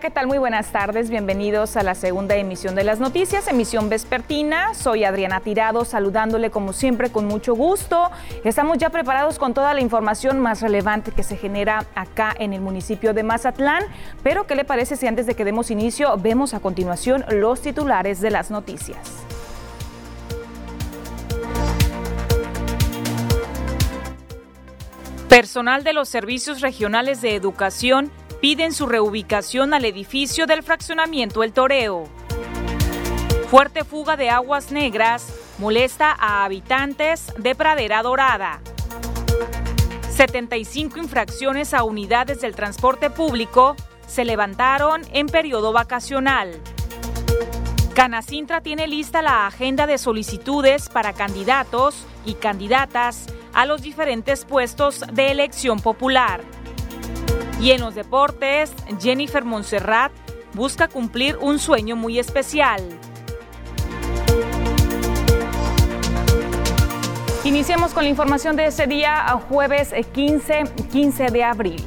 ¿qué tal? Muy buenas tardes. Bienvenidos a la segunda emisión de las noticias, emisión vespertina. Soy Adriana Tirado, saludándole como siempre con mucho gusto. Estamos ya preparados con toda la información más relevante que se genera acá en el municipio de Mazatlán. Pero, ¿qué le parece si antes de que demos inicio vemos a continuación los titulares de las noticias? Personal de los servicios regionales de educación piden su reubicación al edificio del fraccionamiento El Toreo. Fuerte fuga de aguas negras molesta a habitantes de Pradera Dorada. 75 infracciones a unidades del transporte público se levantaron en periodo vacacional. Canacintra tiene lista la agenda de solicitudes para candidatos y candidatas a los diferentes puestos de elección popular. Y en los deportes, Jennifer Montserrat busca cumplir un sueño muy especial. Iniciamos con la información de ese día, jueves 15, 15 de abril.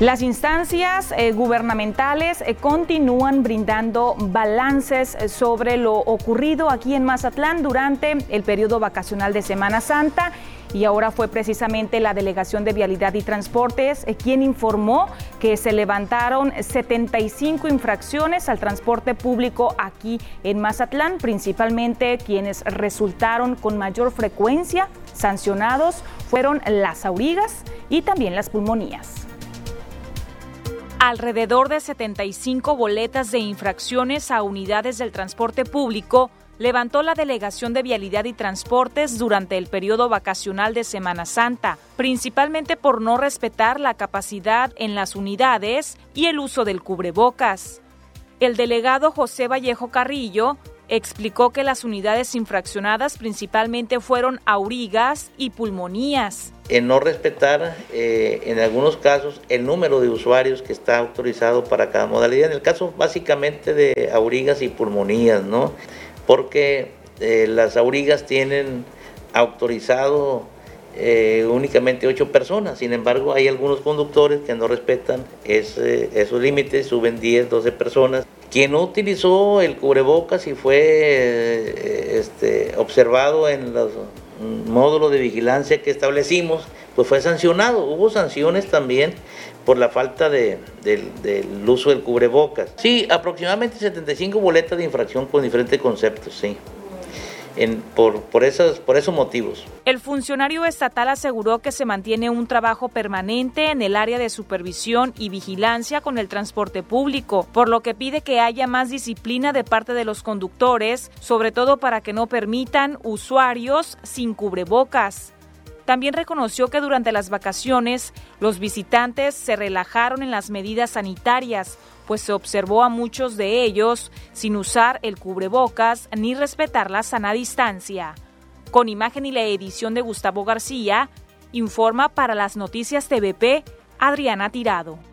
Las instancias eh, gubernamentales eh, continúan brindando balances eh, sobre lo ocurrido aquí en Mazatlán durante el periodo vacacional de Semana Santa y ahora fue precisamente la Delegación de Vialidad y Transportes quien informó que se levantaron 75 infracciones al transporte público aquí en Mazatlán, principalmente quienes resultaron con mayor frecuencia sancionados fueron las aurigas y también las pulmonías. Alrededor de 75 boletas de infracciones a unidades del transporte público levantó la Delegación de Vialidad y Transportes durante el periodo vacacional de Semana Santa, principalmente por no respetar la capacidad en las unidades y el uso del cubrebocas. El delegado José Vallejo Carrillo explicó que las unidades infraccionadas principalmente fueron aurigas y pulmonías. En no respetar, eh, en algunos casos, el número de usuarios que está autorizado para cada modalidad. En el caso básicamente de aurigas y pulmonías, ¿no? Porque eh, las aurigas tienen autorizado eh, únicamente ocho personas. Sin embargo, hay algunos conductores que no respetan esos límites, suben 10, 12 personas. Quien no utilizó el cubrebocas y fue eh, este, observado en los módulos de vigilancia que establecimos, pues fue sancionado. Hubo sanciones también por la falta de, del uso del cubrebocas. Sí, aproximadamente 75 boletas de infracción con diferentes conceptos, sí por, esos motivos. El funcionario estatal aseguró que se mantiene un trabajo permanente en el área de supervisión y vigilancia con el transporte público, por lo que pide que haya más disciplina de parte de los conductores, sobre todo para que no permitan usuarios sin cubrebocas. También reconoció que durante las vacaciones los visitantes se relajaron en las medidas sanitarias, pues se observó a muchos de ellos sin usar el cubrebocas ni respetar la sana distancia. Con imagen y la edición de Gustavo García, informa para las noticias TVP Adriana Tirado.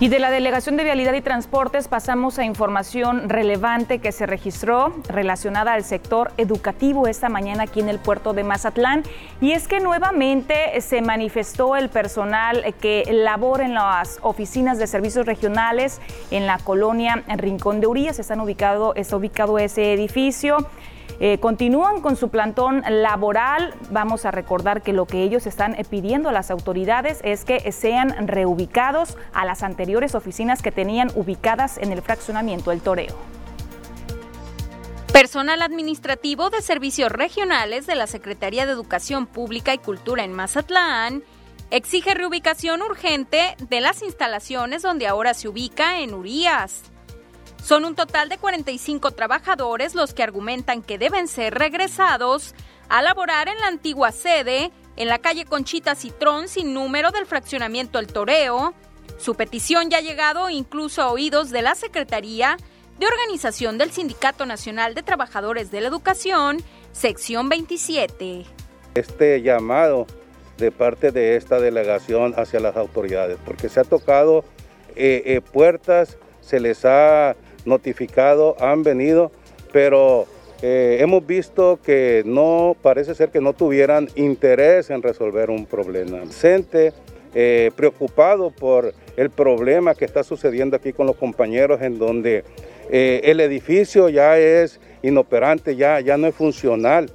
Y de la Delegación de Vialidad y Transportes pasamos a información relevante que se registró relacionada al sector educativo esta mañana aquí en el puerto de Mazatlán. Y es que nuevamente se manifestó el personal que labora en las oficinas de servicios regionales en la colonia Rincón de Urías. Están ubicado, está ubicado ese edificio. Eh, continúan con su plantón laboral. Vamos a recordar que lo que ellos están pidiendo a las autoridades es que sean reubicados a las anteriores oficinas que tenían ubicadas en el fraccionamiento El Toreo. Personal administrativo de servicios regionales de la Secretaría de Educación Pública y Cultura en Mazatlán exige reubicación urgente de las instalaciones donde ahora se ubica en Urías. Son un total de 45 trabajadores los que argumentan que deben ser regresados a laborar en la antigua sede, en la calle Conchita Citrón sin número del fraccionamiento El Toreo. Su petición ya ha llegado incluso a oídos de la Secretaría de Organización del Sindicato Nacional de Trabajadores de la Educación, sección 27. Este llamado de parte de esta delegación hacia las autoridades, porque se ha tocado eh, eh, puertas, se les ha notificado, han venido, pero eh, hemos visto que no, parece ser que no tuvieran interés en resolver un problema. CENTE eh, preocupado por el problema que está sucediendo aquí con los compañeros en donde eh, el edificio ya es inoperante, ya, ya no es funcional.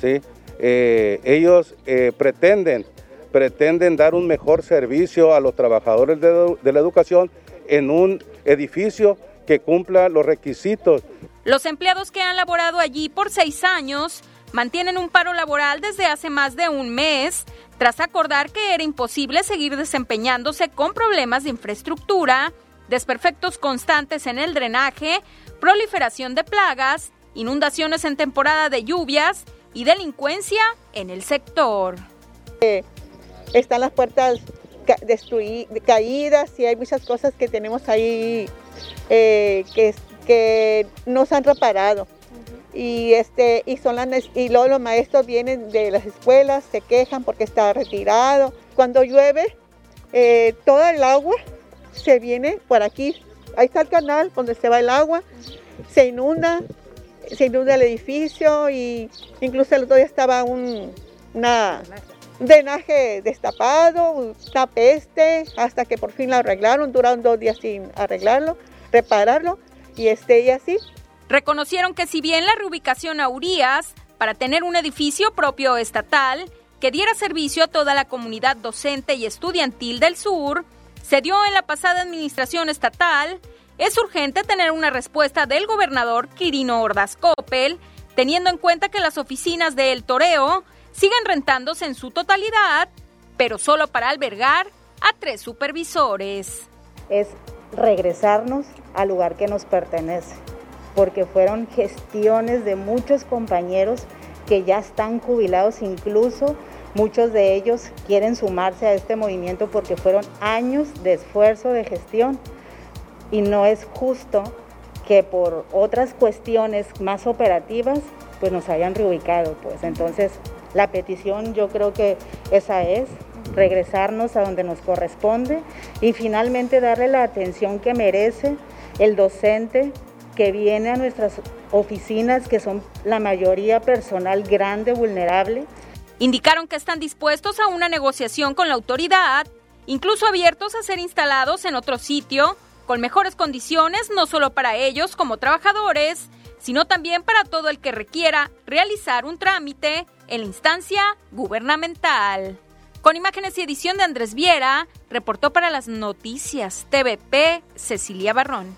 ¿sí? Eh, ellos pretenden, pretenden dar un mejor servicio a los trabajadores de la educación en un edificio que cumpla los requisitos. Los empleados que han laborado allí por seis años mantienen un paro laboral desde hace más de un mes tras acordar que era imposible seguir desempeñándose con problemas de infraestructura, desperfectos constantes en el drenaje, proliferación de plagas, inundaciones en temporada de lluvias y delincuencia en el sector. están las puertas caídas y hay muchas cosas que tenemos ahí eh, que, que no se han reparado. Y este y son las y luego los maestros vienen de las escuelas se quejan porque está retirado. Cuando llueve eh, toda el agua se viene por aquí. Ahí está el canal donde se va el agua se inunda se inunda el edificio y incluso el otro día estaba un una, drenaje destapado una peste hasta que por fin lo arreglaron duraron dos días sin arreglarlo repararlo y este y así Reconocieron que si bien la reubicación a Urias, para tener un edificio propio estatal, que diera servicio a toda la comunidad docente y estudiantil del sur, se dio en la pasada administración estatal, es urgente tener una respuesta del gobernador Quirino Ordaz Coppel, teniendo en cuenta que las oficinas de El Toreo siguen rentándose en su totalidad, pero solo para albergar a tres supervisores. Es regresarnos al lugar que nos pertenece porque fueron gestiones de muchos compañeros que ya están jubilados, incluso muchos de ellos quieren sumarse a este movimiento porque fueron años de esfuerzo de gestión y no es justo que por otras cuestiones más operativas pues nos hayan reubicado pues. Entonces la petición yo creo que esa es regresarnos a donde nos corresponde y finalmente darle la atención que merece el docente que viene a nuestras oficinas, que son la mayoría personal grande, vulnerable. Indicaron que están dispuestos a una negociación con la autoridad, incluso abiertos a ser instalados en otro sitio, con mejores condiciones, no solo para ellos como trabajadores, sino también para todo el que requiera realizar un trámite en la instancia gubernamental. Con imágenes y edición de Andrés Viera, reportó para las noticias TVP Cecilia Barrón.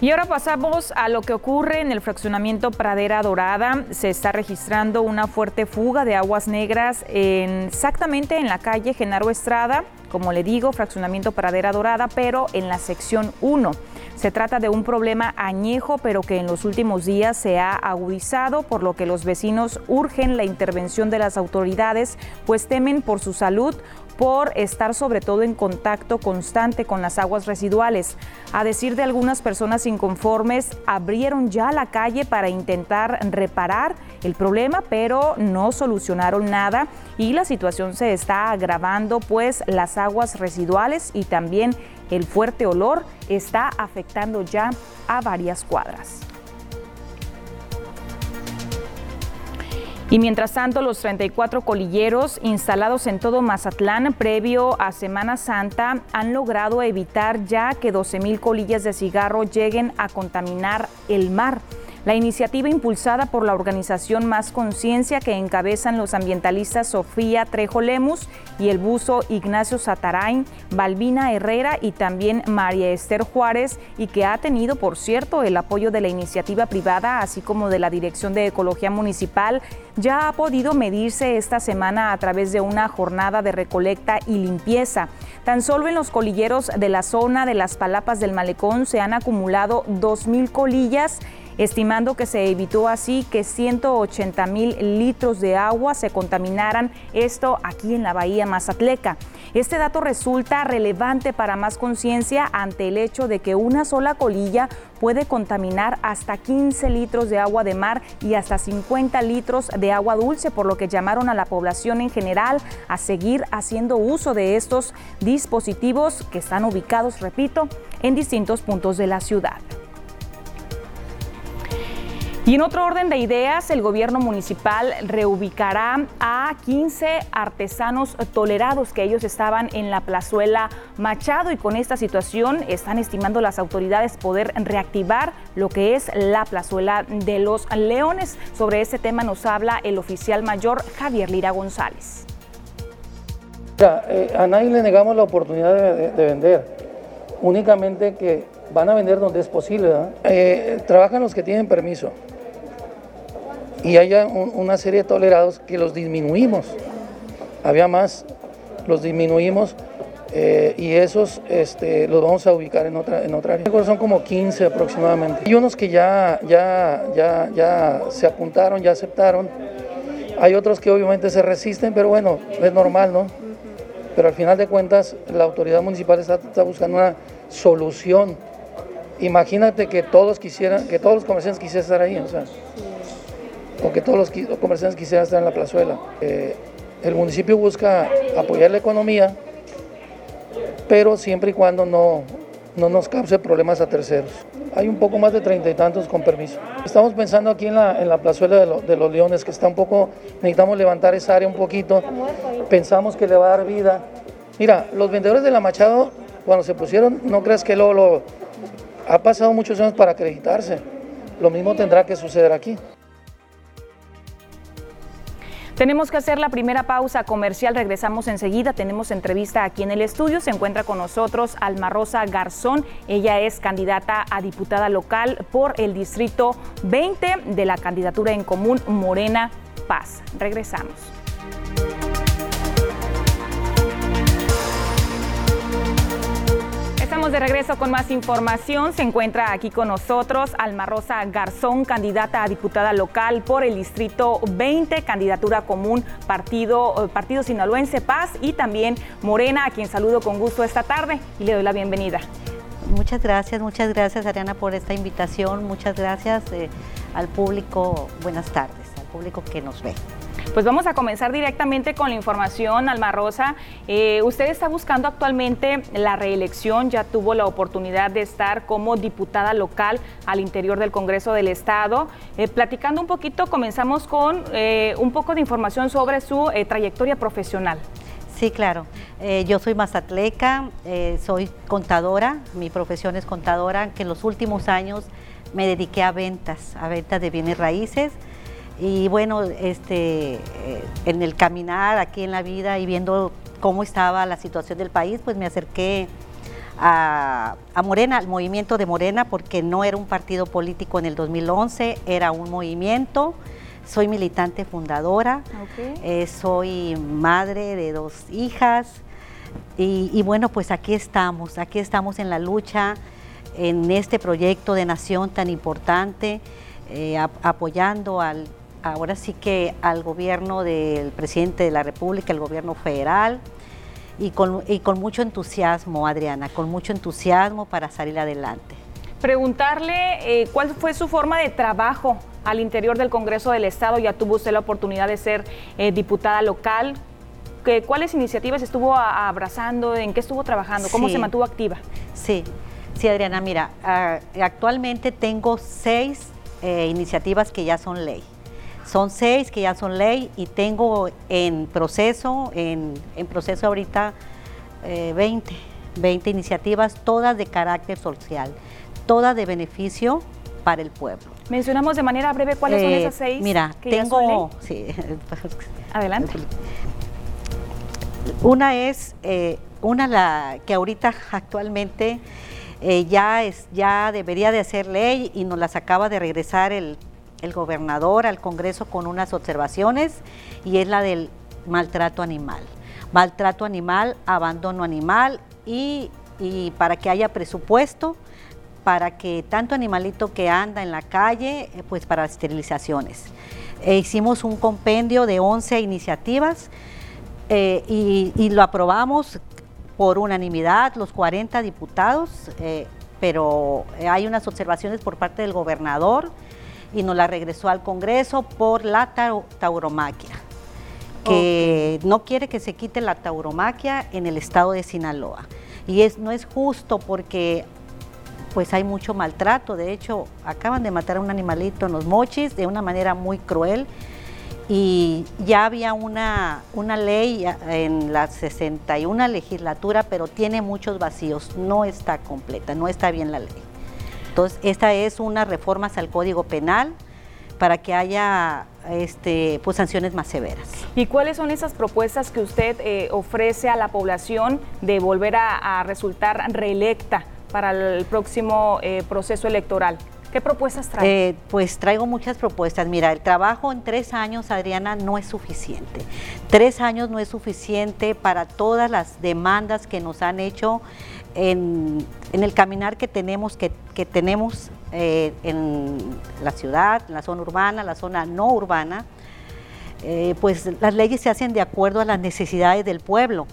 Y ahora pasamos a lo que ocurre en el fraccionamiento Pradera Dorada. Se está registrando una fuerte fuga de aguas negras exactamente en la calle Genaro Estrada, como le digo, fraccionamiento Pradera Dorada, pero en la sección 1. Se trata de un problema añejo, pero que en los últimos días se ha agudizado, por lo que los vecinos urgen la intervención de las autoridades, pues temen por su salud por estar sobre todo en contacto constante con las aguas residuales. A decir de algunas personas inconformes, abrieron ya la calle para intentar reparar el problema, pero no solucionaron nada y la situación se está agravando, pues las aguas residuales y también el fuerte olor está afectando ya a varias cuadras. Y mientras tanto, los 34 colilleros instalados en todo Mazatlán previo a Semana Santa han logrado evitar ya que 12 mil colillas de cigarro lleguen a contaminar el mar. La iniciativa impulsada por la organización Más Conciencia que encabezan los ambientalistas Sofía Trejo Lemus y el buzo Ignacio Satarain, Balbina Herrera y también María Esther Juárez y que ha tenido, por cierto, el apoyo de la iniciativa privada así como de la Dirección de Ecología Municipal, ya ha podido medirse esta semana a través de una jornada de recolecta y limpieza. Tan solo en los colilleros de la zona de las Palapas del Malecón se han acumulado 2.000 colillas estimando que se evitó así que 180 mil litros de agua se contaminaran, esto aquí en la bahía Mazatleca. Este dato resulta relevante para más conciencia ante el hecho de que una sola colilla puede contaminar hasta 15 litros de agua de mar y hasta 50 litros de agua dulce, por lo que llamaron a la población en general a seguir haciendo uso de estos dispositivos que están ubicados, repito, en distintos puntos de la ciudad. Y en otro orden de ideas, el gobierno municipal reubicará a 15 artesanos tolerados que ellos estaban en la plazuela Machado y con esta situación están estimando las autoridades poder reactivar lo que es la plazuela de los Leones. Sobre este tema nos habla el oficial mayor Javier Lira González. Eh, a nadie le negamos la oportunidad de, vender, únicamente que van a vender donde es posible. Eh, trabajan los que tienen permiso y haya una serie de tolerados que los disminuimos. Había más, los disminuimos eh, y esos este, los vamos a ubicar en otra, en otra área. Son como 15 aproximadamente. Hay unos que ya, ya, ya, ya se apuntaron, ya aceptaron. Hay otros que obviamente se resisten, pero bueno, es normal, ¿no? Pero al final de cuentas, la autoridad municipal está, está buscando una solución. Imagínate que todos quisieran, que todos los comerciantes quisieran estar ahí, o sea o que todos los comerciantes quisieran estar en la plazuela. Eh, el municipio busca apoyar la economía, pero siempre y cuando no, no nos cause problemas a terceros. Hay un poco más de treinta y tantos con permiso. Estamos pensando aquí en la, en la plazuela de, los leones, que está un poco, necesitamos levantar esa área un poquito. Pensamos que le va a dar vida. Mira, los vendedores de la Machado, cuando se pusieron, no creas que lo, lo ha pasado muchos años para acreditarse. Lo mismo tendrá que suceder aquí. Tenemos que hacer la primera pausa comercial, regresamos enseguida, tenemos entrevista aquí en el estudio, se encuentra con nosotros Alma Rosa Garzón, ella es candidata a diputada local por el Distrito 20 de la candidatura en común Morena Paz. Regresamos. De regreso con más información. Se encuentra aquí con nosotros Alma Rosa Garzón, candidata a diputada local por el Distrito 20, candidatura común Partido, eh, Partido Sinaloense Paz y también Morena, a quien saludo con gusto esta tarde y le doy la bienvenida. Muchas gracias, muchas gracias Ariana por esta invitación. Muchas gracias eh, al público. Buenas tardes, al público que nos ve. Pues vamos a comenzar directamente con la información, Alma Rosa. Eh, usted está buscando actualmente la reelección, ya tuvo la oportunidad de estar como diputada local al interior del Congreso del Estado. Eh, platicando un poquito, comenzamos con eh, un poco de información sobre su trayectoria profesional. Sí, claro. yo soy mazatleca, soy contadora, mi profesión es contadora, que en los últimos años me dediqué a ventas, a ventas de bienes raíces y bueno, este, eh, en el caminar aquí en la vida y viendo cómo estaba la situación del país, pues me acerqué a, Morena, al movimiento de Morena, porque no era un partido político en el 2011, era un movimiento. Soy militante fundadora, eh, soy madre de dos hijas y, bueno, pues aquí estamos, aquí estamos en la lucha, en este proyecto de nación tan importante, eh, apoyando al ahora sí que al gobierno del presidente de la República, el gobierno federal, y con, con mucho entusiasmo, Adriana, con mucho entusiasmo para salir adelante. Preguntarle eh, cuál fue su forma de trabajo al interior del Congreso del Estado, ya tuvo usted la oportunidad de ser eh, diputada local, que, ¿cuáles iniciativas estuvo abrazando, en qué estuvo trabajando, cómo se mantuvo activa? Sí, sí Adriana, mira, ah, actualmente tengo seis eh, iniciativas que ya son ley. Son seis que ya son ley y tengo en proceso, en, proceso ahorita 20, eh, 20 iniciativas, todas de carácter social, todas de beneficio para el pueblo. Mencionamos de manera breve cuáles son eh, esas seis. Mira, tengo, sí, adelante. Una es eh, una la que ahorita actualmente ya es ya debería de ser ley y nos las acaba de regresar el el gobernador al Congreso con unas observaciones y es la del maltrato animal. Maltrato animal, abandono animal y, para que haya presupuesto para que tanto animalito que anda en la calle, eh, pues para esterilizaciones. E hicimos un compendio de 11 iniciativas eh, y, lo aprobamos por unanimidad, los 40 diputados, eh, pero hay unas observaciones por parte del gobernador y nos la regresó al Congreso por la tauromaquia, que no quiere que se quite la tauromaquia en el estado de Sinaloa. Y es, no es justo porque pues hay mucho maltrato. De hecho, acaban de matar a un animalito en los mochis de una manera muy cruel y ya había una, una ley en la 61 legislatura, pero tiene muchos vacíos, no está completa, no está bien la ley. Entonces, esta es una reforma al Código Penal para que haya este, pues, sanciones más severas. ¿Y cuáles son esas propuestas que usted eh, ofrece a la población de volver a, resultar reelecta para el próximo eh, proceso electoral? ¿Qué propuestas trae? Eh, pues traigo muchas propuestas. Mira, el trabajo en tres años, Adriana, no es suficiente. Tres años no es suficiente para todas las demandas que nos han hecho en, el caminar que tenemos, que, tenemos eh, en la ciudad, en la zona urbana, la zona no urbana. Eh, pues las leyes se hacen de acuerdo a las necesidades del pueblo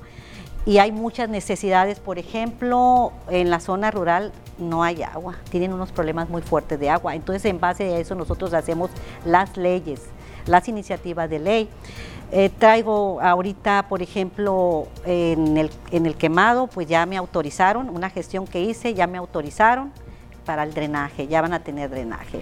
y hay muchas necesidades, por ejemplo, en la zona rural no hay agua, tienen unos problemas muy fuertes de agua. Entonces, en base a eso, nosotros hacemos las leyes, las iniciativas de ley. Eh, traigo ahorita, por ejemplo, en el, en el quemado, pues ya me autorizaron, una gestión que hice, ya me autorizaron para el drenaje, ya van a tener drenaje.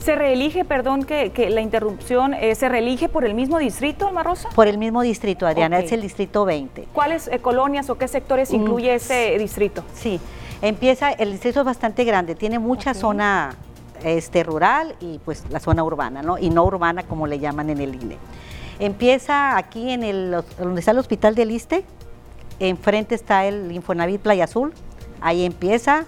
¿Se reelige, perdón que, la interrupción, eh, se reelige por el mismo distrito, Alma Rosa? Por el mismo distrito, Adriana, es el distrito 20. ¿Cuáles eh, colonias o qué sectores mm, incluye ese distrito? Sí, Empieza, el distrito es bastante grande, tiene mucha zona este, rural y pues la zona urbana, ¿no? Y no urbana como le llaman en el INE. Empieza aquí en el, donde está el hospital del ISTE, enfrente está el Infonavit Playa Azul, ahí empieza,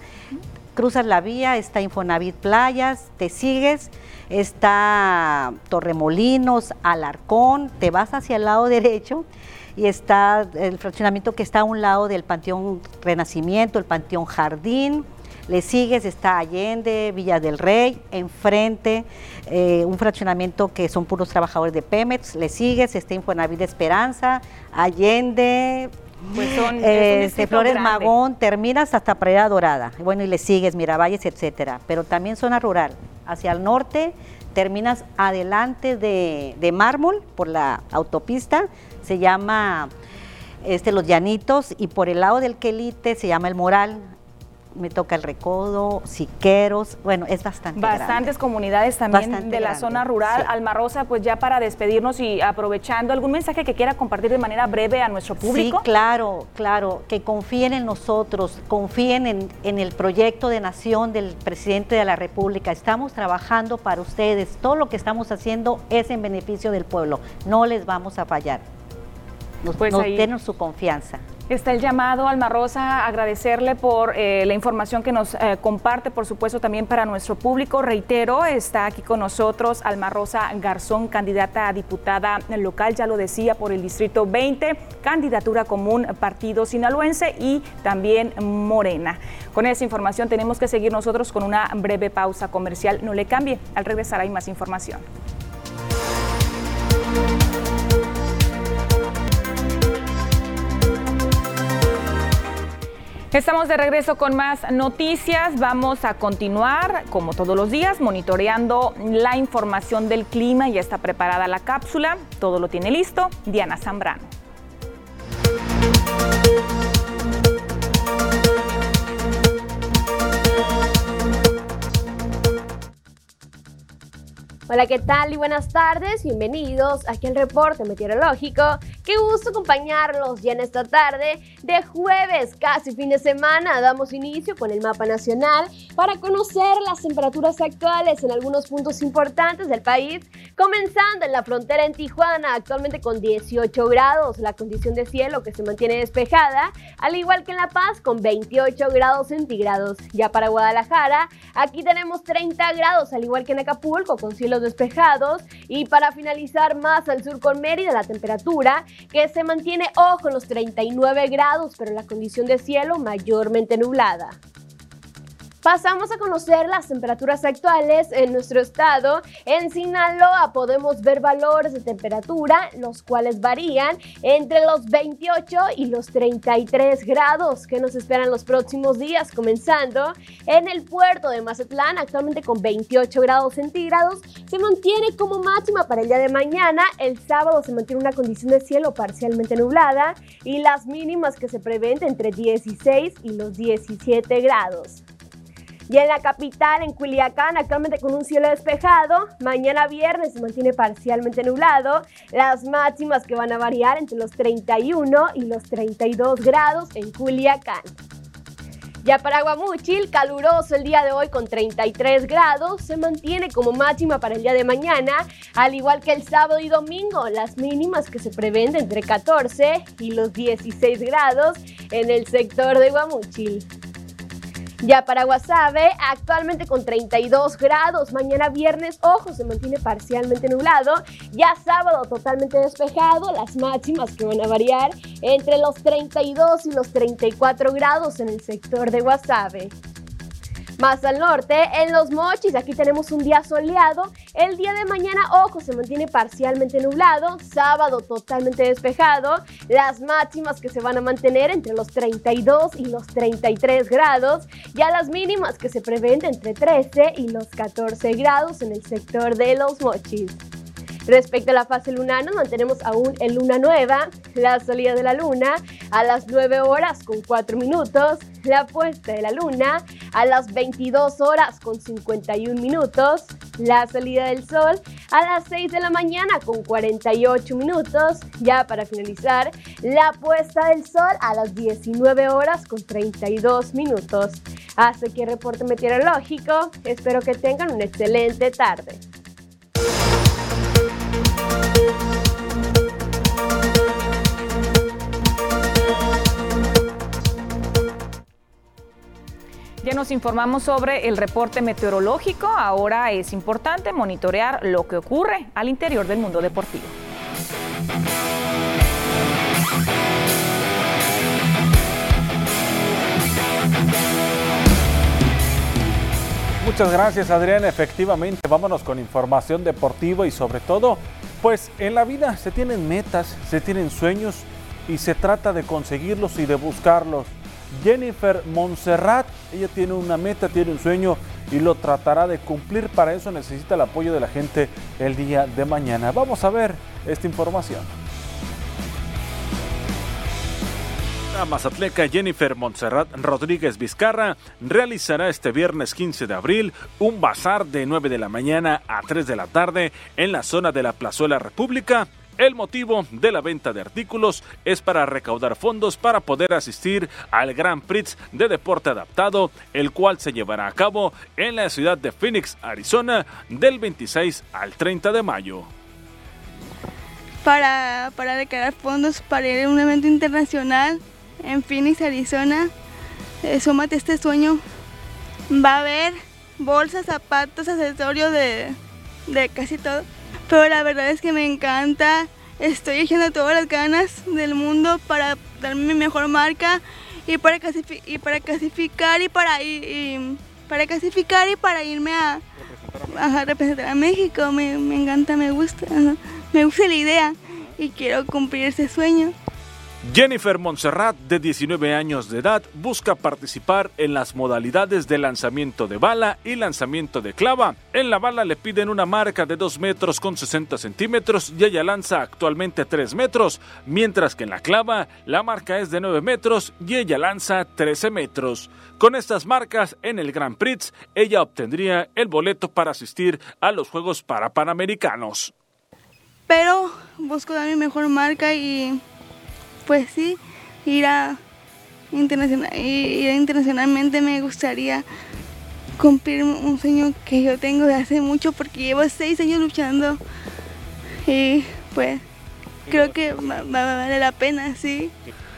cruzas la vía, está Infonavit Playas, te sigues, está Torremolinos, Alarcón, te vas hacia el lado derecho y está el fraccionamiento que está a un lado del Panteón Renacimiento, el Panteón Jardín. Le sigues, está Allende, Villa del Rey, enfrente, eh, un fraccionamiento que son puros trabajadores de Pemex. Le sigues, está Infonavit Esperanza, Allende, pues son, este, Flores Magón, terminas hasta Preda Dorada. Bueno, y le sigues, Miravalles, etcétera. Pero también zona rural. Hacia el norte, terminas adelante de, de Mármol por la autopista, se llama este, Los Llanitos y por el lado del Quelite se llama El Moral. Me toca el Recodo, Siqueros, bueno, es bastante Bastantes comunidades también de la zona rural. Alma Rosa, pues ya para despedirnos y aprovechando, ¿algún mensaje que quiera compartir de manera breve a nuestro público? Sí, claro, claro, que confíen en nosotros, confíen en, en el proyecto de nación del presidente de la República. Estamos trabajando para ustedes, todo lo que estamos haciendo es en beneficio del pueblo, no les vamos a fallar nos, pues su confianza. Está el llamado, Alma Rosa, agradecerle por eh, la información que nos eh, comparte, por supuesto, también para nuestro público. Reitero, está aquí con nosotros Alma Rosa Garzón, candidata a diputada local, ya lo decía, por el Distrito 20, candidatura común Partido Sinaloense y también Morena. Con esa información tenemos que seguir nosotros con una breve pausa comercial. No le cambie, al regresar hay más información. Estamos de regreso con más noticias. Vamos a continuar, como todos los días, monitoreando la información del clima. Ya está preparada la cápsula. Todo lo tiene listo. Diana Zambrano. Hola, ¿qué tal y buenas tardes? Bienvenidos aquí al reporte meteorológico. Qué gusto acompañarlos ya en esta tarde de jueves, casi fin de semana. Damos inicio con el mapa nacional para conocer las temperaturas actuales en algunos puntos importantes del país, comenzando en la frontera en Tijuana, actualmente con 18 grados, la condición de cielo que se mantiene despejada, al igual que en La Paz con 28 grados centígrados. Ya para Guadalajara, aquí tenemos 30 grados, al igual que en Acapulco, con cielo despejados. Y para finalizar más al sur con Mérida, la temperatura que se mantiene, ojo, en los 39 grados, pero la condición de cielo mayormente nublada. Pasamos a conocer las temperaturas actuales en nuestro estado. En Sinaloa podemos ver valores de temperatura, los cuales varían entre los 28 y los 33 grados que nos esperan los próximos días, comenzando en el puerto de Mazatlán, actualmente con 28 grados centígrados. Se mantiene como máxima para el día de mañana. El sábado se mantiene una condición de cielo parcialmente nublada y las mínimas que se prevén entre 16 y los 17 grados. Y en la capital, en Culiacán, actualmente con un cielo despejado. Mañana viernes se mantiene parcialmente nublado. Las máximas que van a variar entre los 31 y los 32 grados en Culiacán. Ya para Guamuchil, caluroso el día de hoy con 33 grados, se mantiene como máxima para el día de mañana, al igual que el sábado y domingo, las mínimas que se prevén entre 14 y los 16 grados en el sector de Guamuchil. Ya para Guasave, actualmente con 32 grados. Mañana viernes, ojo, se mantiene parcialmente nublado. Ya sábado, totalmente despejado. Las máximas que van a variar entre los 32 y los 34 grados en el sector de Guasave. Más al norte, en Los Mochis, aquí tenemos un día soleado. El día de mañana, ojo, se mantiene parcialmente nublado. Sábado totalmente despejado. Las máximas que se van a mantener entre los 32 y los 33 grados. Ya las mínimas que se prevén entre 13 y los 14 grados en el sector de Los Mochis. Respecto a la fase lunar, nos mantenemos aún en luna nueva, la salida de la luna a las 9 horas con 4 minutos, la puesta de la luna a las 22 horas con 51 minutos, la salida del sol a las 6 de la mañana con 48 minutos, ya para finalizar, la puesta del sol a las 19 horas con 32 minutos. Hasta aquí el reporte meteorológico, espero que tengan una excelente tarde. Ya nos informamos sobre el reporte meteorológico. Ahora es importante monitorear lo que ocurre al interior del mundo deportivo. Muchas gracias Adrián, efectivamente vámonos con información deportiva y sobre todo, pues en la vida se tienen metas, se tienen sueños y se trata de conseguirlos y de buscarlos. Jennifer Montserrat, ella tiene una meta, tiene un sueño y lo tratará de cumplir. Para eso necesita el apoyo de la gente el día de mañana. Vamos a ver esta información. La mazatleca Jennifer Montserrat Rodríguez Vizcarra realizará este viernes 15 de abril un bazar de 9 de la mañana a 3 de la tarde en la zona de la Plazuela República el motivo de la venta de artículos es para recaudar fondos para poder asistir al Grand Prix de deporte adaptado, el cual se llevará a cabo en la ciudad de Phoenix, Arizona, del 26 al 30 de mayo. Para, para recaudar fondos para ir a un evento internacional en Phoenix, Arizona, eh, súmate este sueño. Va a haber bolsas, zapatos, accesorios de, de casi todo pero la verdad es que me encanta. Estoy echando todas las ganas del mundo para darme mi mejor marca y para, y para clasificar y para, y, para clasificar y para irme a, representar a México. Me encanta, me gusta, me gusta la idea y quiero cumplir ese sueño. Jennifer Montserrat, de 19 años de edad, busca participar en las modalidades de lanzamiento de bala y lanzamiento de clava. En la bala le piden una marca de 2 metros con 60 centímetros y ella lanza actualmente 3 metros, mientras que en la clava la marca es de 9 metros y ella lanza 13 metros. Con estas marcas en el Grand Prix, ella obtendría el boleto para asistir a los Juegos para Panamericanos. Pero busco dar mi mejor marca y pues sí, ir a, internacional, internacionalmente me gustaría cumplir un sueño que yo tengo de hace mucho porque llevo seis años luchando y pues creo que va, a valer la pena, sí.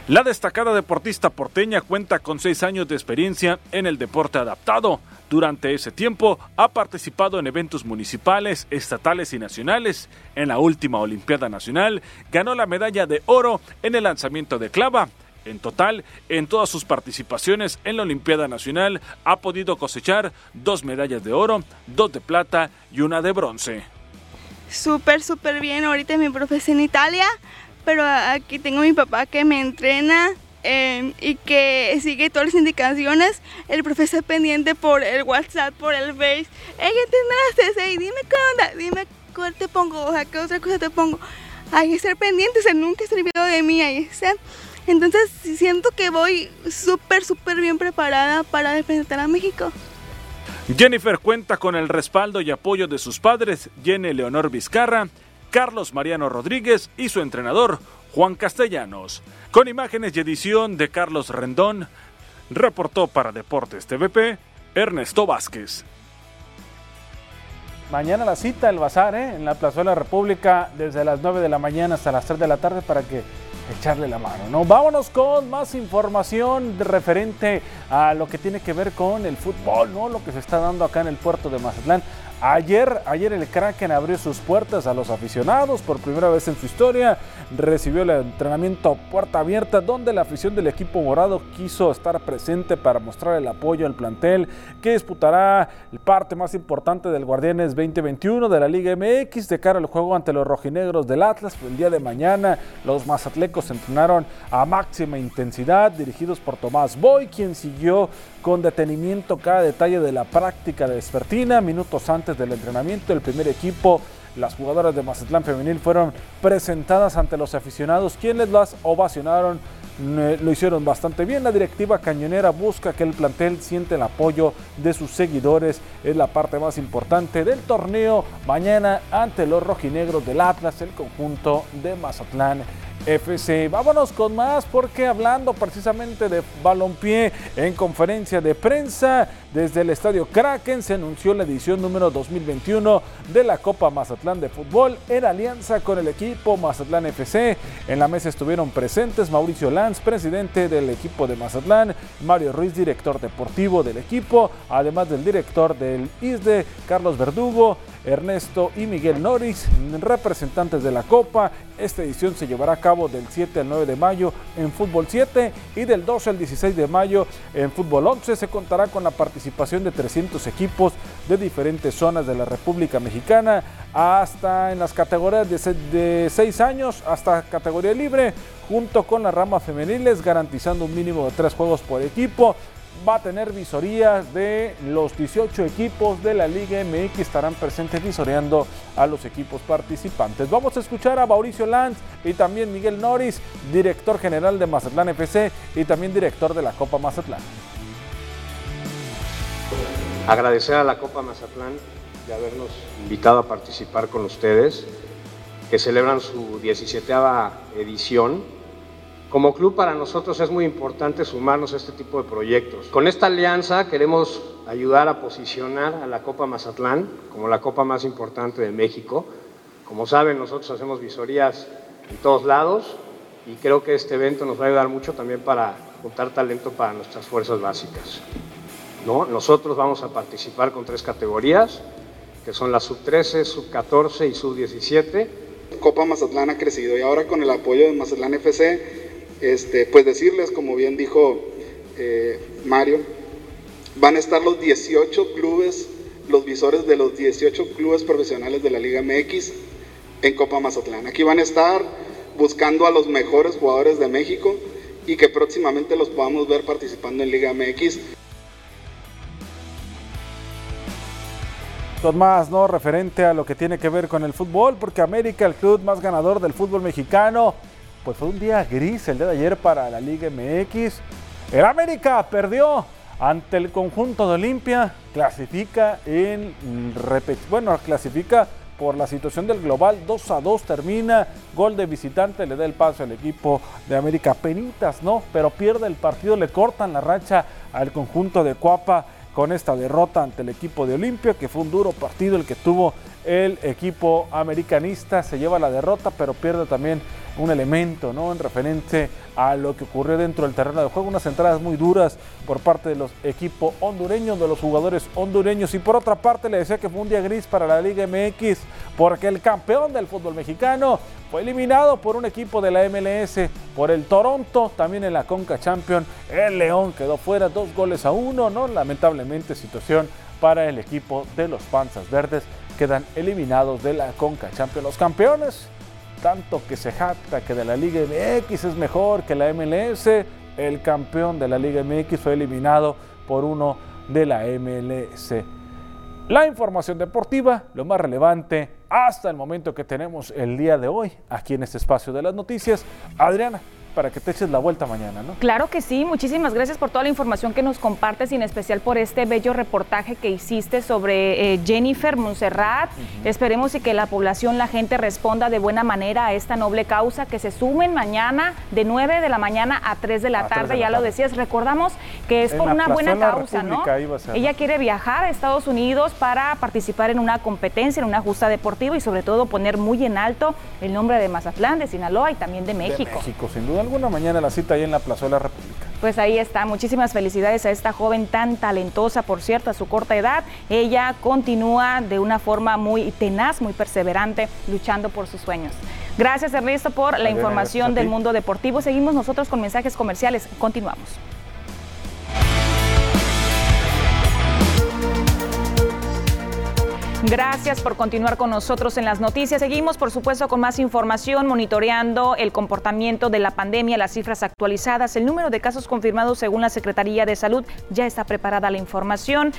La destacada deportista porteña cuenta con seis años de experiencia en el deporte adaptado. Durante ese tiempo ha participado en eventos municipales, estatales y nacionales. En la última Olimpiada Nacional ganó la medalla de oro en el lanzamiento de clava. En total, en todas sus participaciones en la Olimpiada Nacional ha podido cosechar dos medallas de oro, dos de plata y una de bronce. Súper, súper bien. Ahorita mi profesión en Italia, pero aquí tengo a mi papá que me entrena Em, y que sigue todas las indicaciones. El profesor pendiente por el WhatsApp, por el Face. Ella tiene las y dime qué onda, dime cuál te pongo, o sea, qué otra cosa te pongo. Hay que estar pendiente, se nunca se olvidó de mí, ahí está. Entonces siento que voy súper, súper bien preparada para representar a México. Jennifer cuenta con el respaldo y apoyo de sus padres, Jenny Leonor Vizcarra, Carlos Mariano Rodríguez y su entrenador, Juan Castellanos. Con imágenes y edición de Carlos Rendón, reportó para Deportes TVP Ernesto Vázquez. Mañana la cita, el bazar, ¿eh? en la Plazuela República, desde las 9 de la mañana hasta las 3 de la tarde para que echarle la mano. ¿no? Vámonos con más información referente a lo que tiene que ver con el fútbol, ¿no? lo que se está dando acá en el puerto de Mazatlán. Ayer, ayer el Kraken abrió sus puertas a los aficionados por primera vez en su historia. Recibió el entrenamiento puerta abierta donde la afición del equipo morado quiso estar presente para mostrar el apoyo al plantel que disputará el parte más importante del Guardianes 2021 de la Liga MX de cara al juego ante los rojinegros del Atlas. El día de mañana los mazatlecos entrenaron a máxima intensidad dirigidos por Tomás Boy, quien siguió con detenimiento cada detalle de la práctica de despertina. Minutos antes del entrenamiento, el primer equipo, las jugadoras de Mazatlán Femenil fueron presentadas ante los aficionados, quienes las ovacionaron. Lo hicieron bastante bien. La directiva cañonera busca que el plantel siente el apoyo de sus seguidores. Es la parte más importante del torneo. Mañana ante los rojinegros del Atlas, el conjunto de Mazatlán FC. Vámonos con más porque hablando precisamente de balompié en conferencia de prensa desde el Estadio Kraken se anunció la edición número 2021 de la Copa Mazatlán de Fútbol en alianza con el equipo Mazatlán FC. En la mesa estuvieron presentes Mauricio Lanz, presidente del equipo de Mazatlán, Mario Ruiz, director deportivo del equipo, además del director del ISDE, Carlos Verdugo, Ernesto y Miguel Noris, representantes de la Copa. Esta edición se llevará a cabo del 7 al 9 de mayo en Fútbol 7 y del 12 al 16 de mayo en Fútbol 11. Se contará con la participación de 300 equipos de diferentes zonas de la República Mexicana, hasta en las categorías de 6 años hasta categoría libre, junto con las ramas femeniles, garantizando un mínimo de 3 juegos por equipo va a tener visorías de los 18 equipos de la Liga MX, estarán presentes visoreando a los equipos participantes. Vamos a escuchar a Mauricio Lanz y también Miguel Noris, director general de Mazatlán FC y también director de la Copa Mazatlán. Agradecer a la Copa Mazatlán de habernos invitado a participar con ustedes, que celebran su 17 edición como club para nosotros es muy importante sumarnos a este tipo de proyectos. Con esta alianza queremos ayudar a posicionar a la Copa Mazatlán como la copa más importante de México. Como saben, nosotros hacemos visorías en todos lados y creo que este evento nos va a ayudar mucho también para juntar talento para nuestras fuerzas básicas. ¿No? Nosotros vamos a participar con tres categorías, que son la sub-13, sub-14 y sub-17. Copa Mazatlán ha crecido y ahora con el apoyo de Mazatlán FC este, pues decirles, como bien dijo eh, Mario, van a estar los 18 clubes, los visores de los 18 clubes profesionales de la Liga MX en Copa Mazatlán. Aquí van a estar buscando a los mejores jugadores de México y que próximamente los podamos ver participando en Liga MX. más, ¿no? Referente a lo que tiene que ver con el fútbol, porque América, el club más ganador del fútbol mexicano, pues fue un día gris el día de ayer para la Liga MX. El América perdió ante el conjunto de Olimpia, clasifica en bueno, clasifica por la situación del global 2 a 2 termina, gol de visitante, le da el paso al equipo de América Penitas, ¿no? Pero pierde el partido, le cortan la racha al conjunto de Cuapa con esta derrota ante el equipo de Olimpia, que fue un duro partido el que tuvo el equipo americanista, se lleva la derrota, pero pierde también un elemento ¿no? en referente a lo que ocurrió dentro del terreno de juego, unas entradas muy duras por parte de los equipos hondureños, de los jugadores hondureños. Y por otra parte le decía que fue un día gris para la Liga MX, porque el campeón del fútbol mexicano fue eliminado por un equipo de la MLS, por el Toronto, también en la Conca Champion. El León quedó fuera, dos goles a uno, ¿no? Lamentablemente situación para el equipo de los Panzas Verdes, quedan eliminados de la Conca Champion. Los campeones tanto que se jacta que de la Liga MX es mejor que la MLS, el campeón de la Liga MX fue eliminado por uno de la MLS. La información deportiva, lo más relevante hasta el momento que tenemos el día de hoy aquí en este espacio de las noticias. Adriana, para que te eches la vuelta mañana, ¿no? Claro que sí, muchísimas gracias por toda la información que nos compartes y en especial por este bello reportaje que hiciste sobre eh, Jennifer Montserrat. Esperemos y que la población, la gente responda de buena manera a esta noble causa, que se sumen mañana de 9 de la mañana a 3 de la tarde, ya lo decías, recordamos que es por una buena causa, ¿no? Ella quiere viajar a Estados Unidos para participar en una competencia, en una justa deportiva y sobre todo poner muy en alto el nombre de Mazatlán, de Sinaloa y también de México. De México, sin duda alguna, mañana la cita ahí en la Plaza de la República. Pues ahí está, muchísimas felicidades a esta joven tan talentosa, por cierto, a su corta edad. Ella continúa de una forma muy tenaz, muy perseverante, luchando por sus sueños. Gracias Ernesto por la información del mundo deportivo. Seguimos nosotros con mensajes comerciales. Continuamos. Gracias por continuar con nosotros en las noticias. Seguimos, por supuesto, con más información, monitoreando el comportamiento de la pandemia, las cifras actualizadas, el número de casos confirmados según la Secretaría de Salud. Ya está preparada la información.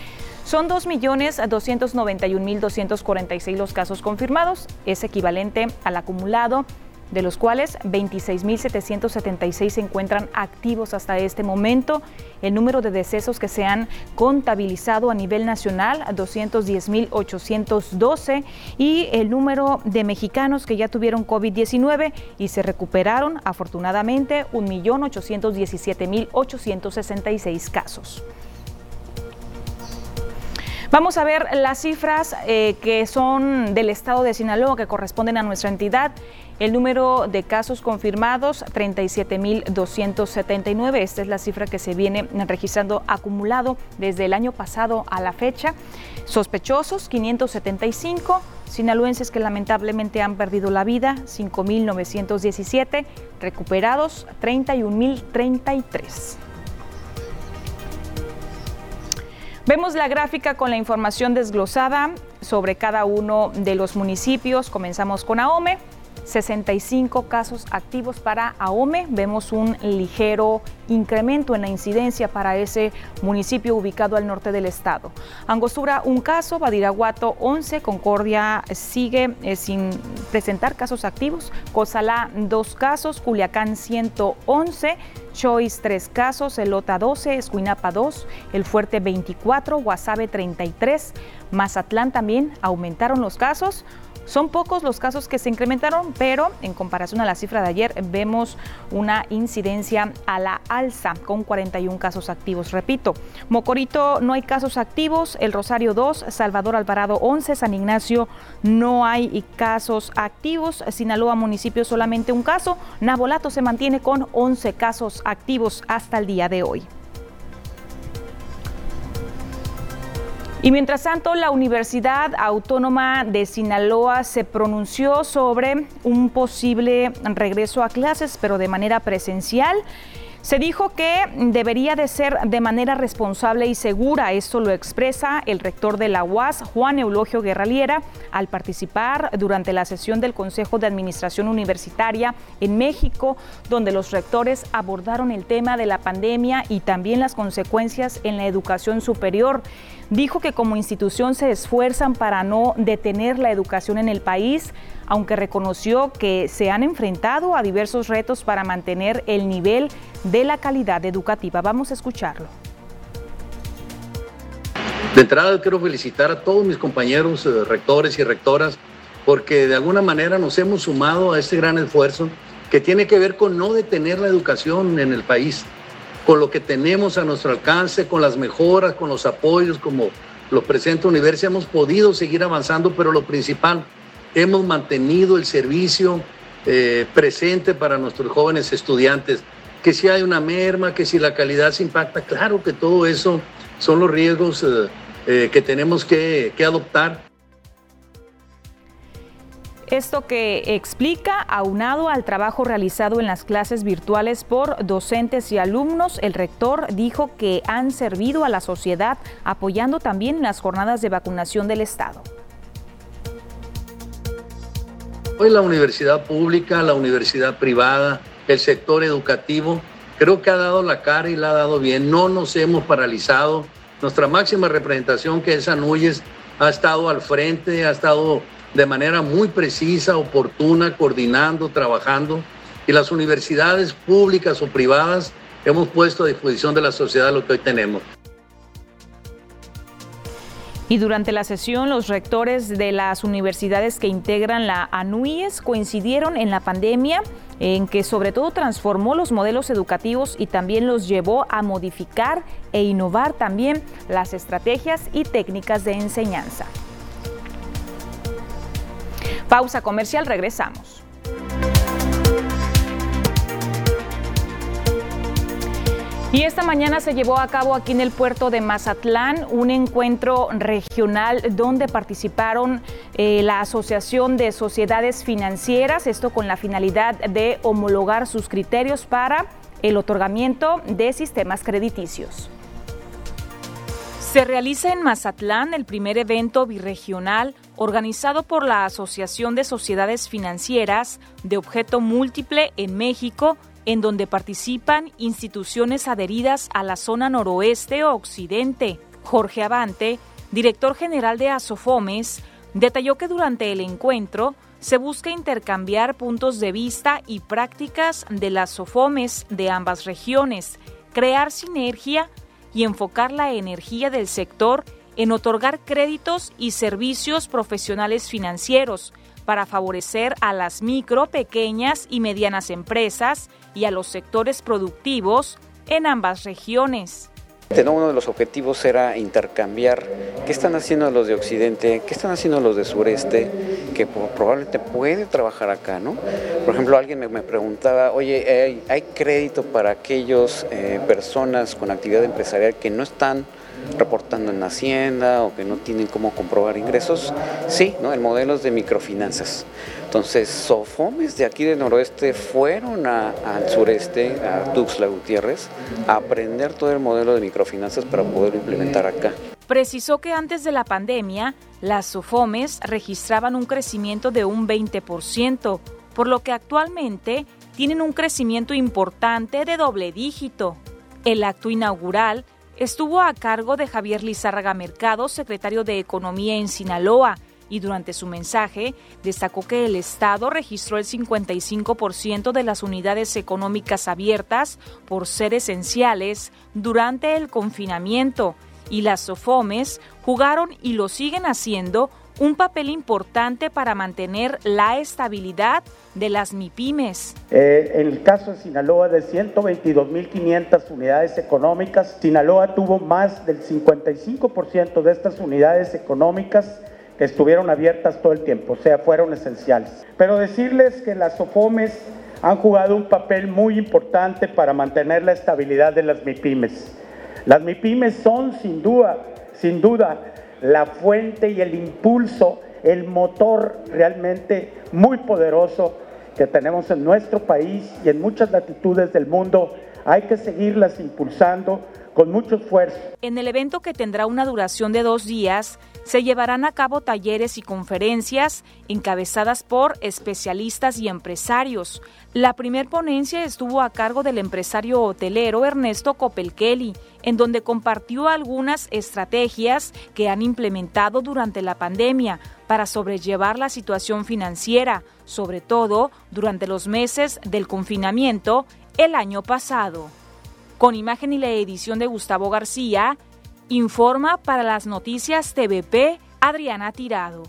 Son 2.291.246 los casos confirmados. Es equivalente al acumulado de los cuales 26.776 se encuentran activos hasta este momento. El número de decesos que se han contabilizado a nivel nacional, 210.812, y el número de mexicanos que ya tuvieron COVID-19 y se recuperaron, afortunadamente, 1.817.866 casos. Vamos a ver las cifras eh, que son del estado de Sinaloa, que corresponden a nuestra entidad. El número de casos confirmados, 37.279. Esta es la cifra que se viene registrando acumulado desde el año pasado a la fecha. Sospechosos, 575. Sinaloenses que lamentablemente han perdido la vida, 5.917. Recuperados, 31.033. Vemos la gráfica con la información desglosada sobre cada uno de los municipios. Comenzamos con Ahome. 65 casos activos para AOME. Vemos un ligero incremento en la incidencia para ese municipio ubicado al norte del estado. Angostura, un caso, Badiraguato, 11, Concordia sigue eh, sin presentar casos activos, Cozalá, dos casos, Culiacán, 111, Choice, tres casos, Elota, 12, Escuinapa, 2, El Fuerte, 24, Guasave, 33, Mazatlán también aumentaron los casos. Son pocos los casos que se incrementaron, pero en comparación a la cifra de ayer vemos una incidencia a la alza con 41 casos activos. Repito, Mocorito no hay casos activos, El Rosario 2, Salvador Alvarado 11, San Ignacio no hay casos activos, Sinaloa municipio solamente un caso, Nabolato se mantiene con 11 casos activos hasta el día de hoy. Y mientras tanto, la Universidad Autónoma de Sinaloa se pronunció sobre un posible regreso a clases, pero de manera presencial. Se dijo que debería de ser de manera responsable y segura. Esto lo expresa el rector de la UAS, Juan Eulogio Guerraliera, al participar durante la sesión del Consejo de Administración Universitaria en México, donde los rectores abordaron el tema de la pandemia y también las consecuencias en la educación superior. Dijo que como institución se esfuerzan para no detener la educación en el país, aunque reconoció que se han enfrentado a diversos retos para mantener el nivel de la calidad educativa. Vamos a escucharlo. De entrada quiero felicitar a todos mis compañeros eh, rectores y rectoras porque de alguna manera nos hemos sumado a este gran esfuerzo que tiene que ver con no detener la educación en el país con lo que tenemos a nuestro alcance, con las mejoras, con los apoyos como los presenta Universidad, hemos podido seguir avanzando, pero lo principal, hemos mantenido el servicio eh, presente para nuestros jóvenes estudiantes. Que si hay una merma, que si la calidad se impacta, claro que todo eso son los riesgos eh, eh, que tenemos que adoptar. Esto que explica, aunado al trabajo realizado en las clases virtuales por docentes y alumnos, el rector dijo que han servido a la sociedad apoyando también las jornadas de vacunación del Estado. Hoy la universidad pública, la universidad privada, el sector educativo, creo que ha dado la cara y la ha dado bien. No nos hemos paralizado. Nuestra máxima representación, que es Anuyes, ha estado al frente, ha estado de manera muy precisa, oportuna, coordinando, trabajando. y las universidades públicas o privadas hemos puesto a disposición de la sociedad lo que hoy tenemos. Y durante la sesión, los rectores de las universidades que integran la ANUIES coincidieron en la pandemia en que sobre todo transformó los modelos educativos y también los llevó a modificar e innovar también las estrategias y técnicas de enseñanza. Pausa comercial, regresamos. Y esta mañana se llevó a cabo aquí en el puerto de Mazatlán un encuentro regional donde participaron eh, la Asociación de Sociedades Financieras, esto con la finalidad de homologar sus criterios para el otorgamiento de sistemas crediticios. Se realiza en Mazatlán el primer evento birregional organizado por la Asociación de Sociedades Financieras de Objeto Múltiple en México en donde participan instituciones adheridas a la zona noroeste o occidente. Jorge Avante, director general de Asofomes, detalló que durante el encuentro se busca intercambiar puntos de vista y prácticas de las SOFOMES de ambas regiones, crear sinergia y enfocar la energía del sector en otorgar créditos y servicios profesionales financieros para favorecer a las micro, pequeñas y medianas empresas y a los sectores productivos en ambas regiones. Uno de los objetivos era intercambiar qué están haciendo los de Occidente, qué están haciendo los de Sureste, que probablemente puede trabajar acá, ¿no? Por ejemplo, alguien me, preguntaba, oye, ¿hay, crédito para aquellas eh, personas con actividad empresarial que no están reportando en Hacienda o que no tienen cómo comprobar ingresos. Sí, ¿no? el modelo es de microfinanzas. Entonces, Sofomes de aquí del noroeste fueron al sureste, a Tuxtla Gutiérrez, a aprender todo el modelo de microfinanzas para poderlo implementar acá. Precisó que antes de la pandemia, las Sofomes registraban un crecimiento de un 20%, por lo que actualmente tienen un crecimiento importante de doble dígito. El acto inaugural estuvo a cargo de Javier Lizárraga Mercado, secretario de Economía en Sinaloa, y durante su mensaje destacó que el Estado registró el 55% de las unidades económicas abiertas por ser esenciales durante el confinamiento y las SOFOMES jugaron y lo siguen haciendo un papel importante para mantener la estabilidad de las MIPIMES. Eh, en el caso de Sinaloa, de 122.500 unidades económicas, Sinaloa tuvo más del 55% de estas unidades económicas estuvieron abiertas todo el tiempo, o sea, fueron esenciales. Pero decirles que las SOFOMES han jugado un papel muy importante para mantener la estabilidad de las MIPIMES. Las MIPIMES son sin duda, sin duda, la fuente y el impulso, el motor realmente muy poderoso que tenemos en nuestro país y en muchas latitudes del mundo. Hay que seguirlas impulsando con mucho esfuerzo. En el evento que tendrá una duración de dos días, se llevarán a cabo talleres y conferencias encabezadas por especialistas y empresarios. La primer ponencia estuvo a cargo del empresario hotelero Ernesto Copelkelly, en donde compartió algunas estrategias que han implementado durante la pandemia para sobrellevar la situación financiera, sobre todo durante los meses del confinamiento el año pasado. Con imagen y la edición de Gustavo García, informa para las noticias TVP Adriana Tirado.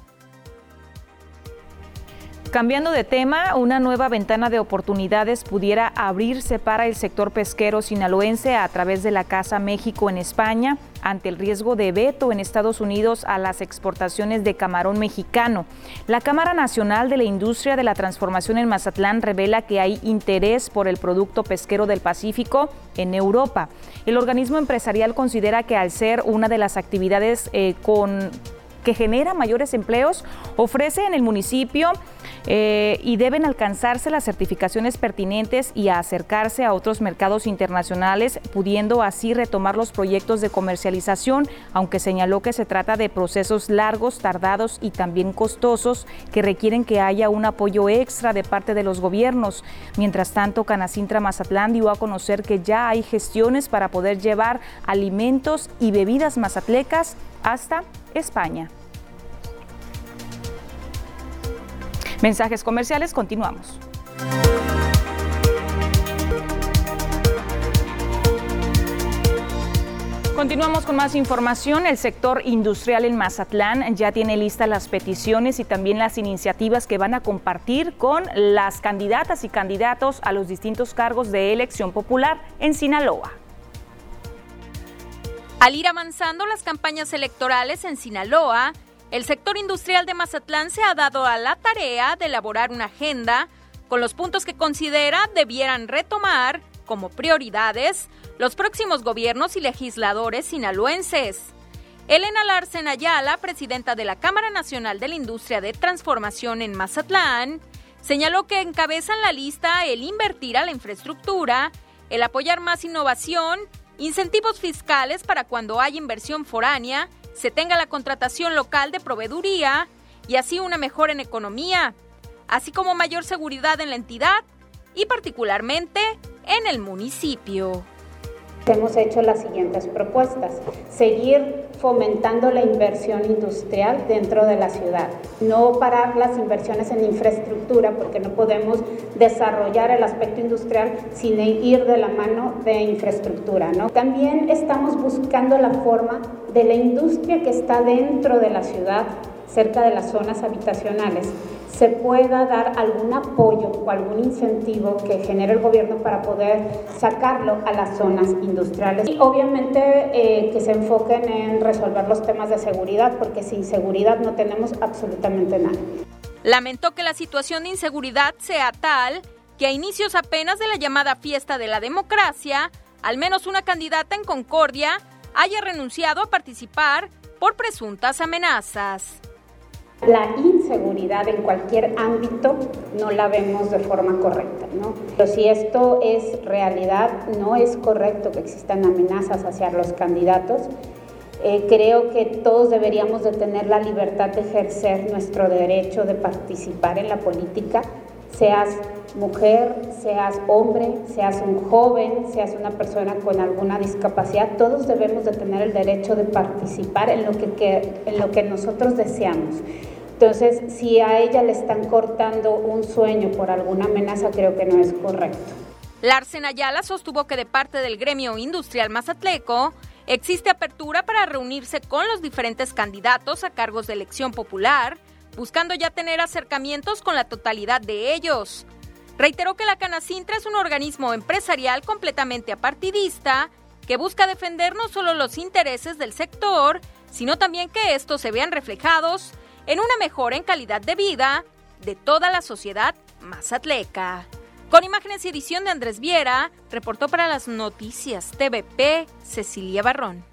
Cambiando de tema, una nueva ventana de oportunidades pudiera abrirse para el sector pesquero sinaloense a través de la Casa México en España ante el riesgo de veto en Estados Unidos a las exportaciones de camarón mexicano. La Cámara Nacional de la Industria de la Transformación en Mazatlán revela que hay interés por el producto pesquero del Pacífico en Europa. El organismo empresarial considera que al ser una de las actividades eh, con que genera mayores empleos, ofrece en el municipio eh, y deben alcanzarse las certificaciones pertinentes y acercarse a otros mercados internacionales, pudiendo así retomar los proyectos de comercialización, aunque señaló que se trata de procesos largos, tardados y también costosos que requieren que haya un apoyo extra de parte de los gobiernos. Mientras tanto, Canacintra Mazatlán dio a conocer que ya hay gestiones para poder llevar alimentos y bebidas mazatlecas hasta España. Mensajes comerciales, continuamos. Continuamos con más información. El sector industrial en Mazatlán ya tiene listas las peticiones y también las iniciativas que van a compartir con las candidatas y candidatos a los distintos cargos de elección popular en Sinaloa. Al ir avanzando las campañas electorales en Sinaloa, el sector industrial de Mazatlán se ha dado a la tarea de elaborar una agenda con los puntos que considera debieran retomar como prioridades los próximos gobiernos y legisladores sinaloenses. Elena Larsen Ayala, presidenta de la Cámara Nacional de la Industria de Transformación en Mazatlán, señaló que encabezan la lista el invertir a la infraestructura, el apoyar más innovación, incentivos fiscales para cuando hay inversión foránea, se tenga la contratación local de proveeduría y así una mejora en economía, así como mayor seguridad en la entidad y particularmente en el municipio. Hemos hecho las siguientes propuestas. Seguir fomentando la inversión industrial dentro de la ciudad. No parar las inversiones en infraestructura porque no podemos desarrollar el aspecto industrial sin ir de la mano de infraestructura. También estamos buscando la forma de la industria que está dentro de la ciudad, cerca de las zonas habitacionales se pueda dar algún apoyo o algún incentivo que genere el gobierno para poder sacarlo a las zonas industriales. Y obviamente eh, que se enfoquen en resolver los temas de seguridad, porque sin seguridad no tenemos absolutamente nada. Lamentó que la situación de inseguridad sea tal que a inicios apenas de la llamada fiesta de la democracia, al menos una candidata en Concordia haya renunciado a participar por presuntas amenazas. La inseguridad en cualquier ámbito no la vemos de forma correcta, ¿no? Pero si esto es realidad, no es correcto que existan amenazas hacia los candidatos. Eh, creo que todos deberíamos de tener la libertad de ejercer nuestro derecho de participar en la política, seas mujer, seas hombre, seas un joven, seas una persona con alguna discapacidad, todos debemos de tener el derecho de participar en lo que, en lo que nosotros deseamos. Entonces, si a ella le están cortando un sueño por alguna amenaza, creo que no es correcto. Larsen Ayala sostuvo que de parte del gremio industrial mazatleco existe apertura para reunirse con los diferentes candidatos a cargos de elección popular, buscando ya tener acercamientos con la totalidad de ellos. Reiteró que la Canacintra es un organismo empresarial completamente apartidista que busca defender no solo los intereses del sector, sino también que estos se vean reflejados en una mejora en calidad de vida de toda la sociedad mazatleca. Con imágenes y edición de Andrés Viera, reportó para las noticias TVP Cecilia Barrón.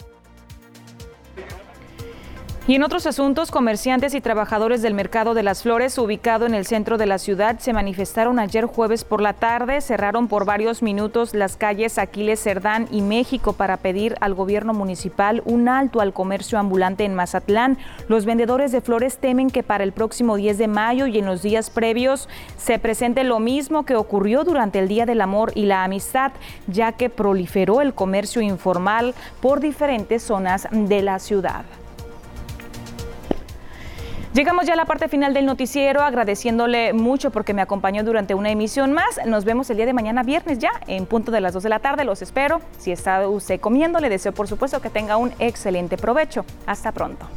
Y en otros asuntos, comerciantes y trabajadores del mercado de las flores, ubicado en el centro de la ciudad, se manifestaron ayer jueves por la tarde, cerraron por varios minutos las calles Aquiles Cerdán y México para pedir al gobierno municipal un alto al comercio ambulante en Mazatlán. Los vendedores de flores temen que para el próximo 10 de mayo y en los días previos se presente lo mismo que ocurrió durante el Día del Amor y la Amistad, ya que proliferó el comercio informal por diferentes zonas de la ciudad. Llegamos ya a la parte final del noticiero, agradeciéndole mucho porque me acompañó durante una emisión más. Nos vemos el día de mañana viernes ya, en punto de las 2 de la tarde. Los espero. Si está usted comiendo, le deseo por supuesto que tenga un excelente provecho. Hasta pronto.